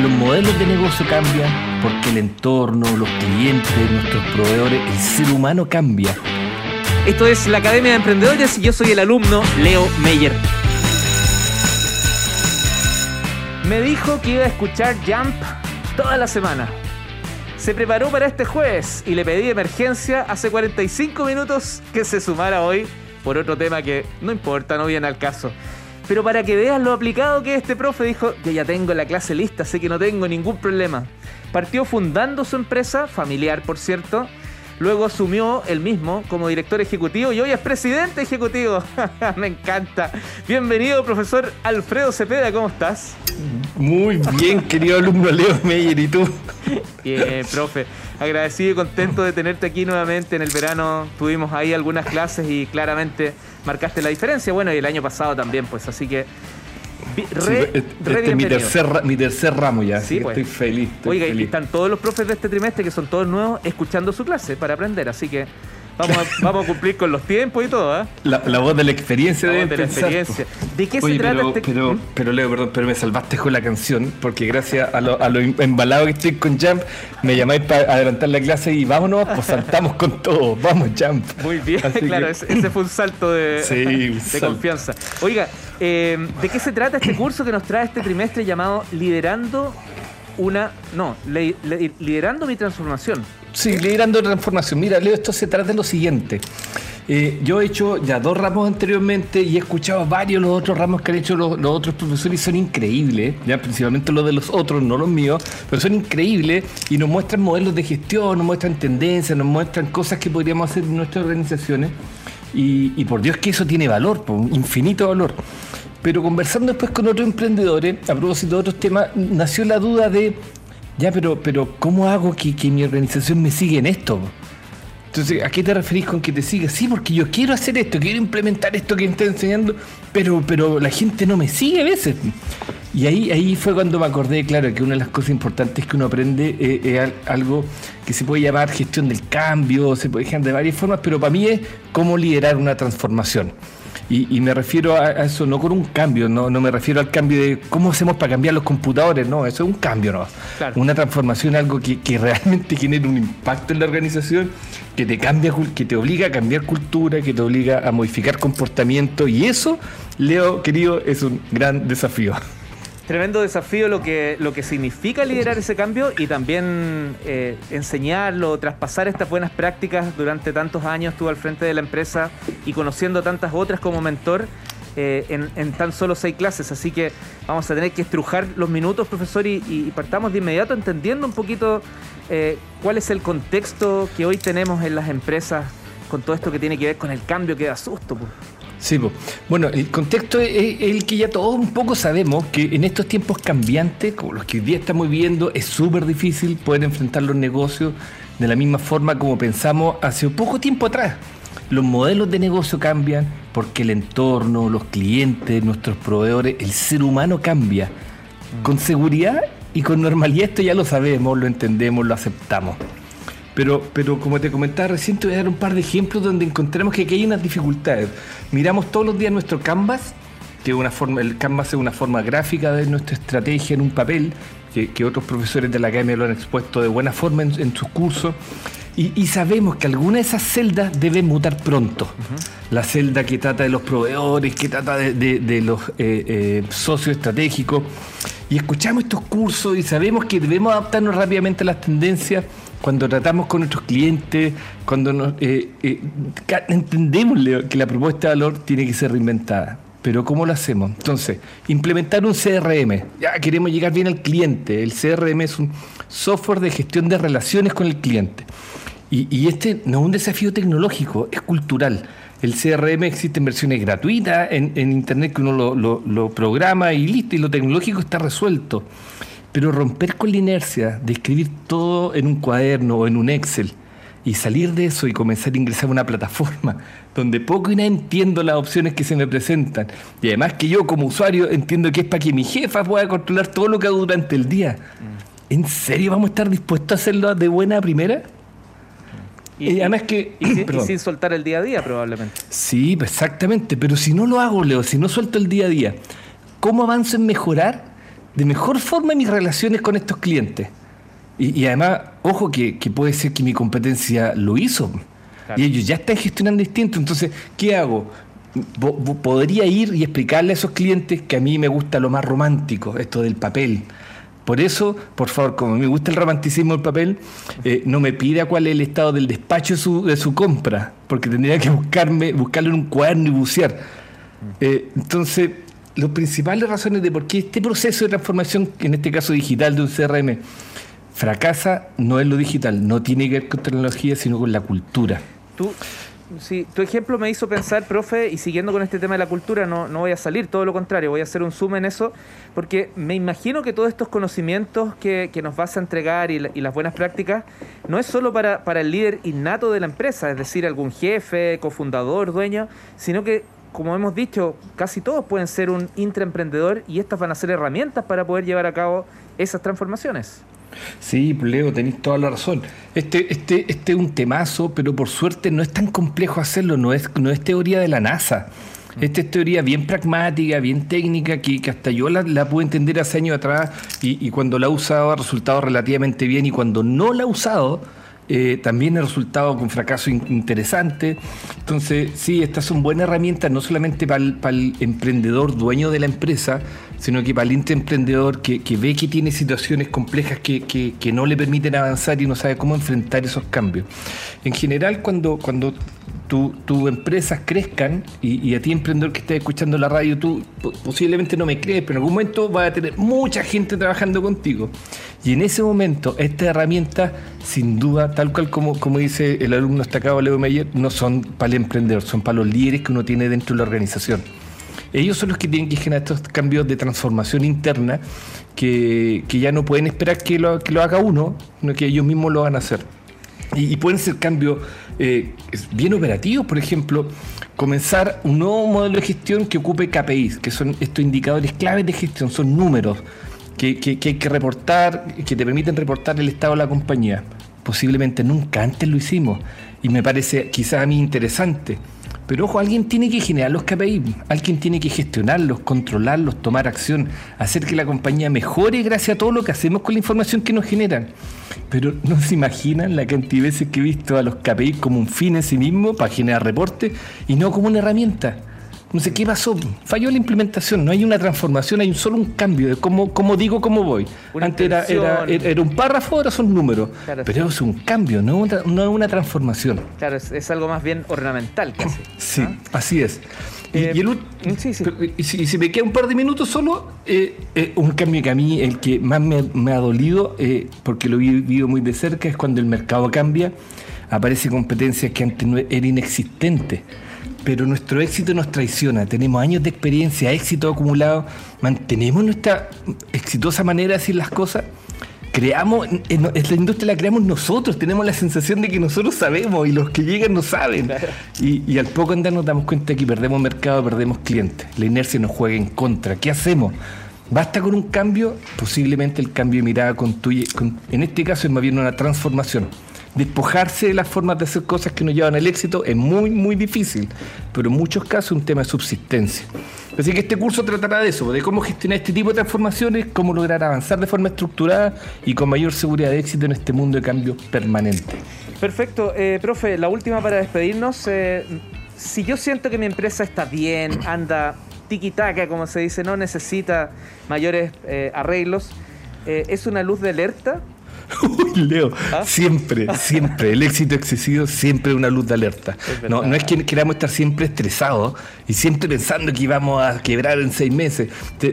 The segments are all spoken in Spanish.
Los modelos de negocio cambian porque el entorno, los clientes, nuestros proveedores, el ser humano cambia. Esto es la Academia de Emprendedores y yo soy el alumno Leo Meyer. Me dijo que iba a escuchar Jump toda la semana. Se preparó para este jueves y le pedí emergencia hace 45 minutos que se sumara hoy por otro tema que no importa, no viene al caso. Pero para que veas lo aplicado que es este profe, dijo, yo ya tengo la clase lista, sé que no tengo ningún problema. Partió fundando su empresa, familiar por cierto, Luego asumió el mismo como director ejecutivo y hoy es presidente ejecutivo. Me encanta. Bienvenido, profesor Alfredo Cepeda, ¿cómo estás? Muy bien, querido alumno Leo Meyer, ¿y tú? Bien, profe. Agradecido y contento de tenerte aquí nuevamente. En el verano tuvimos ahí algunas clases y claramente marcaste la diferencia. Bueno, y el año pasado también, pues. Así que este, este es mi tercer, mi tercer ramo ya, sí, pues. estoy feliz. Oiga, y están todos los profes de este trimestre, que son todos nuevos, escuchando su clase para aprender, así que vamos a, vamos a cumplir con los tiempos y todo. ¿eh? La, voz de la experiencia de la experiencia. ¿De qué se trata este pero, pero, Leo, perdón, pero me salvaste con la canción, porque gracias a lo, a lo embalado que estoy con Jump, me llamáis para adelantar la clase y vámonos, pues saltamos con todo, vamos Jump. Muy bien, claro, ese, fue un salto de, de confianza. Oiga, eh, ¿De qué se trata este curso que nos trae este trimestre llamado Liderando una. No, liderando mi transformación? Sí, liderando transformación. Mira, Leo, esto se trata de lo siguiente. Eh, yo he hecho ya dos ramos anteriormente y he escuchado varios los otros ramos que han hecho los, otros profesores y son increíbles, ya principalmente los de los otros, no los míos, pero son increíbles y nos muestran modelos de gestión, nos muestran tendencias, nos muestran cosas que podríamos hacer en nuestras organizaciones. Y, por Dios que eso tiene valor, infinito valor. Pero conversando después con otros emprendedores, a propósito de otros temas, nació la duda de, ya, pero, pero ¿cómo hago que, que mi organización me siga en esto? Entonces, ¿a qué te referís con que te siga? Sí, porque yo quiero hacer esto, quiero implementar esto que me está enseñando, pero, pero la gente no me sigue a veces. Y ahí, ahí fue cuando me acordé, claro, que una de las cosas importantes que uno aprende eh, es, algo que se puede llamar gestión del cambio, se puede dejar de varias formas, pero para mí es cómo liderar una transformación. Y, me refiero a, eso no con un cambio, no, no me refiero al cambio de cómo hacemos para cambiar los computadores, no, eso es un cambio, no. Una transformación, algo que, que realmente genere un impacto en la organización, que te cambia, que te obliga a cambiar cultura, que te obliga a modificar comportamiento, y eso, Leo, querido, es un gran desafío. Tremendo desafío lo que, lo que significa liderar ese cambio y también eh, enseñarlo, traspasar estas buenas prácticas durante tantos años, estuvo al frente de la empresa y conociendo tantas otras como mentor eh, en, tan solo seis clases. Así que vamos a tener que estrujar los minutos, profesor, y, partamos de inmediato entendiendo un poquito eh, cuál es el contexto que hoy tenemos en las empresas con todo esto que tiene que ver con el cambio que da susto. Pues. Sí, bueno, el contexto es el que ya todos un poco sabemos que en estos tiempos cambiantes, como los que hoy día estamos viviendo, es súper difícil poder enfrentar los negocios de la misma forma como pensamos hace poco tiempo atrás. Los modelos de negocio cambian porque el entorno, los clientes, nuestros proveedores, el ser humano cambia. Con seguridad y con normalidad esto ya lo sabemos, lo entendemos, lo aceptamos. Pero, pero como te comentaba recién, te voy a dar un par de ejemplos donde encontramos que aquí hay unas dificultades. Miramos todos los días nuestro Canvas, que una forma, el Canvas es una forma gráfica de nuestra estrategia en un papel, que, otros profesores de la academia lo han expuesto de buena forma en, sus cursos. Y, sabemos que alguna de esas celdas deben mutar pronto. La celda que trata de los proveedores, que trata de, los eh, eh, socios estratégicos. Y escuchamos estos cursos y sabemos que debemos adaptarnos rápidamente a las tendencias cuando tratamos con nuestros clientes, cuando nos, eh, eh, entendemos que la propuesta de valor tiene que ser reinventada. Pero ¿cómo lo hacemos? Entonces, implementar un CRM. Ya queremos llegar bien al cliente. El CRM es un software de gestión de relaciones con el cliente. Y, este no es un desafío tecnológico, es cultural. El CRM existe en versiones gratuitas en, Internet que uno lo, lo programa y listo, y lo tecnológico está resuelto. Pero romper con la inercia de escribir todo en un cuaderno o en un Excel y salir de eso y comenzar a ingresar a una plataforma donde poco y nada entiendo las opciones que se me presentan. Y además que yo como usuario entiendo que es para que mi jefa pueda controlar todo lo que hago durante el día. Mm. ¿En serio vamos a estar dispuestos a hacerlo de buena primera? Y, además que. Y sin, soltar el día a día, probablemente. Sí, exactamente. Pero si no lo hago, Leo, si no suelto el día a día, ¿cómo avanzo en mejorar de mejor forma mis relaciones con estos clientes. Y, además, ojo que, puede ser que mi competencia lo hizo. Y ellos ya están gestionando distinto. Entonces, ¿qué hago? podría ir y explicarle a esos clientes que a mí me gusta lo más romántico, esto del papel. Por eso, por favor, como me gusta el romanticismo del papel, eh, no me pida cuál es el estado del despacho de su, de su compra, porque tendría que buscarme, buscarlo en un cuaderno y bucear. Eh, entonces, las principales razones de por qué este proceso de transformación, en este caso digital de un CRM, fracasa no es lo digital, no tiene que ver con tecnología, sino con la cultura. Tú, tu ejemplo me hizo pensar, profe, y siguiendo con este tema de la cultura, no, no voy a salir, todo lo contrario, voy a hacer un zoom en eso, porque me imagino que todos estos conocimientos que, nos vas a entregar y, las buenas prácticas, no es solo para, para el líder innato de la empresa, es decir, algún jefe, cofundador, dueño, sino que como hemos dicho, casi todos pueden ser un intraemprendedor y estas van a ser herramientas para poder llevar a cabo esas transformaciones. Sí, Leo, tenéis toda la razón. Este, este, este es un temazo, pero por suerte no es tan complejo hacerlo, no es, no es teoría de la NASA. Esta es teoría bien pragmática, bien técnica, que, hasta yo la, la, pude entender hace años atrás y, y cuando la he usado ha resultado relativamente bien y cuando no la he usado eh, también ha resultado con fracaso interesante. Entonces, sí, estas son buenas herramientas no solamente para el, emprendedor dueño de la empresa, sino que para el emprendedor que, ve que tiene situaciones complejas que, que, no le permiten avanzar y no sabe cómo enfrentar esos cambios. En general, cuando, cuando tus empresas crezcan y, a ti emprendedor que estés escuchando la radio, tú posiblemente no me crees, pero en algún momento vas a tener mucha gente trabajando contigo. Y en ese momento, esta herramienta, sin duda, tal cual como, como dice el alumno destacado Leo Meyer, no son para el emprendedor, son para los líderes que uno tiene dentro de la organización. Ellos son los que tienen que generar estos cambios de transformación interna que, ya no pueden esperar que lo, que lo haga uno, sino que ellos mismos lo van a hacer. Y, pueden ser cambios eh, bien operativos, por ejemplo, comenzar un nuevo modelo de gestión que ocupe KPIs, que son estos indicadores claves de gestión, son números que, que, que hay que reportar, que te permiten reportar el estado de la compañía. Posiblemente nunca antes lo hicimos y me parece quizás a mí interesante. Pero ojo, alguien tiene que generar los KPI, alguien tiene que gestionarlos, controlarlos, tomar acción, hacer que la compañía mejore gracias a todo lo que hacemos con la información que nos generan. Pero no se imaginan la cantidad de veces que he visto a los KPI como un fin en sí mismo para generar reportes y no como una herramienta. No sé qué pasó, falló la implementación, no hay una transformación, hay un solo un cambio de cómo, cómo digo, cómo voy. Antes era, era, un párrafo, ahora son números. pero es un cambio, no una, no una transformación. Claro, es, algo más bien ornamental casi. Sí, así es. Y, eh, si, me queda un par de minutos solo, eh, eh, un cambio que a mí, el que más me, ha dolido, porque lo he vivido muy de cerca, es cuando el mercado cambia, aparece competencia que antes no era inexistente pero nuestro éxito nos traiciona. Tenemos años de experiencia, éxito acumulado, mantenemos nuestra exitosa manera de decir las cosas. Creamos, en, la industria la creamos nosotros, tenemos la sensación de que nosotros sabemos y los que llegan no saben. Y, al poco andar nos damos cuenta que perdemos mercado, perdemos clientes. La inercia nos juega en contra. ¿Qué hacemos? ¿Basta con un cambio? Posiblemente el cambio de mirada con, en este caso es más bien una transformación despojarse de las formas de hacer cosas que nos llevan al éxito es muy, muy difícil, pero en muchos casos un tema de subsistencia. Así que este curso tratará de eso, de cómo gestionar este tipo de transformaciones, cómo lograr avanzar de forma estructurada y con mayor seguridad de éxito en este mundo de cambio permanente. Perfecto. Eh, profe, la última para despedirnos. Eh, si yo siento que mi empresa está bien, anda tiki-taka, como se dice, no necesita mayores eh, arreglos, ¿es una luz de alerta Uy, Leo, ¿Ah? siempre, siempre, el éxito excesivo siempre es una luz de alerta. no, no es que queramos estar siempre estresados y siempre pensando que íbamos a quebrar en seis meses.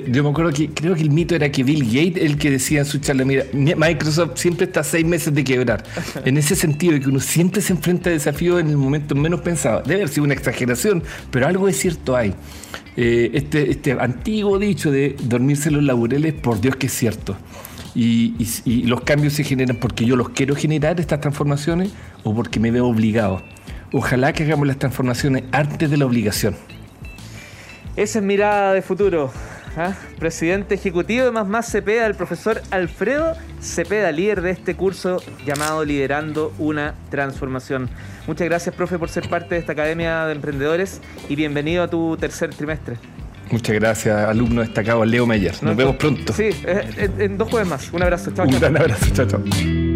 yo me acuerdo que creo que el mito era que Bill Gates, el que decía en su charla, mira, Microsoft siempre está a seis meses de quebrar. En ese sentido, que uno siempre se enfrenta a desafíos en el momento menos pensado. Debe haber sido una exageración, pero algo de cierto hay. Eh, este, este antiguo dicho de dormirse los laureles, por Dios que es cierto y, los cambios se generan porque yo los quiero generar, estas transformaciones, o porque me veo obligado. Ojalá que hagamos las transformaciones antes de la obligación. Esa es mirada de futuro. ¿ah? Presidente ejecutivo de Más Más Cepeda, el profesor Alfredo Cepeda, líder de este curso llamado Liderando una Transformación. Muchas gracias, profe, por ser parte de esta Academia de Emprendedores y bienvenido a tu tercer trimestre. Muchas gracias, alumno destacado Leo Meyer. Nos vemos pronto. Sí, en, en dos jueves más. Un abrazo. Chao, Un gran abrazo. Chao, chao.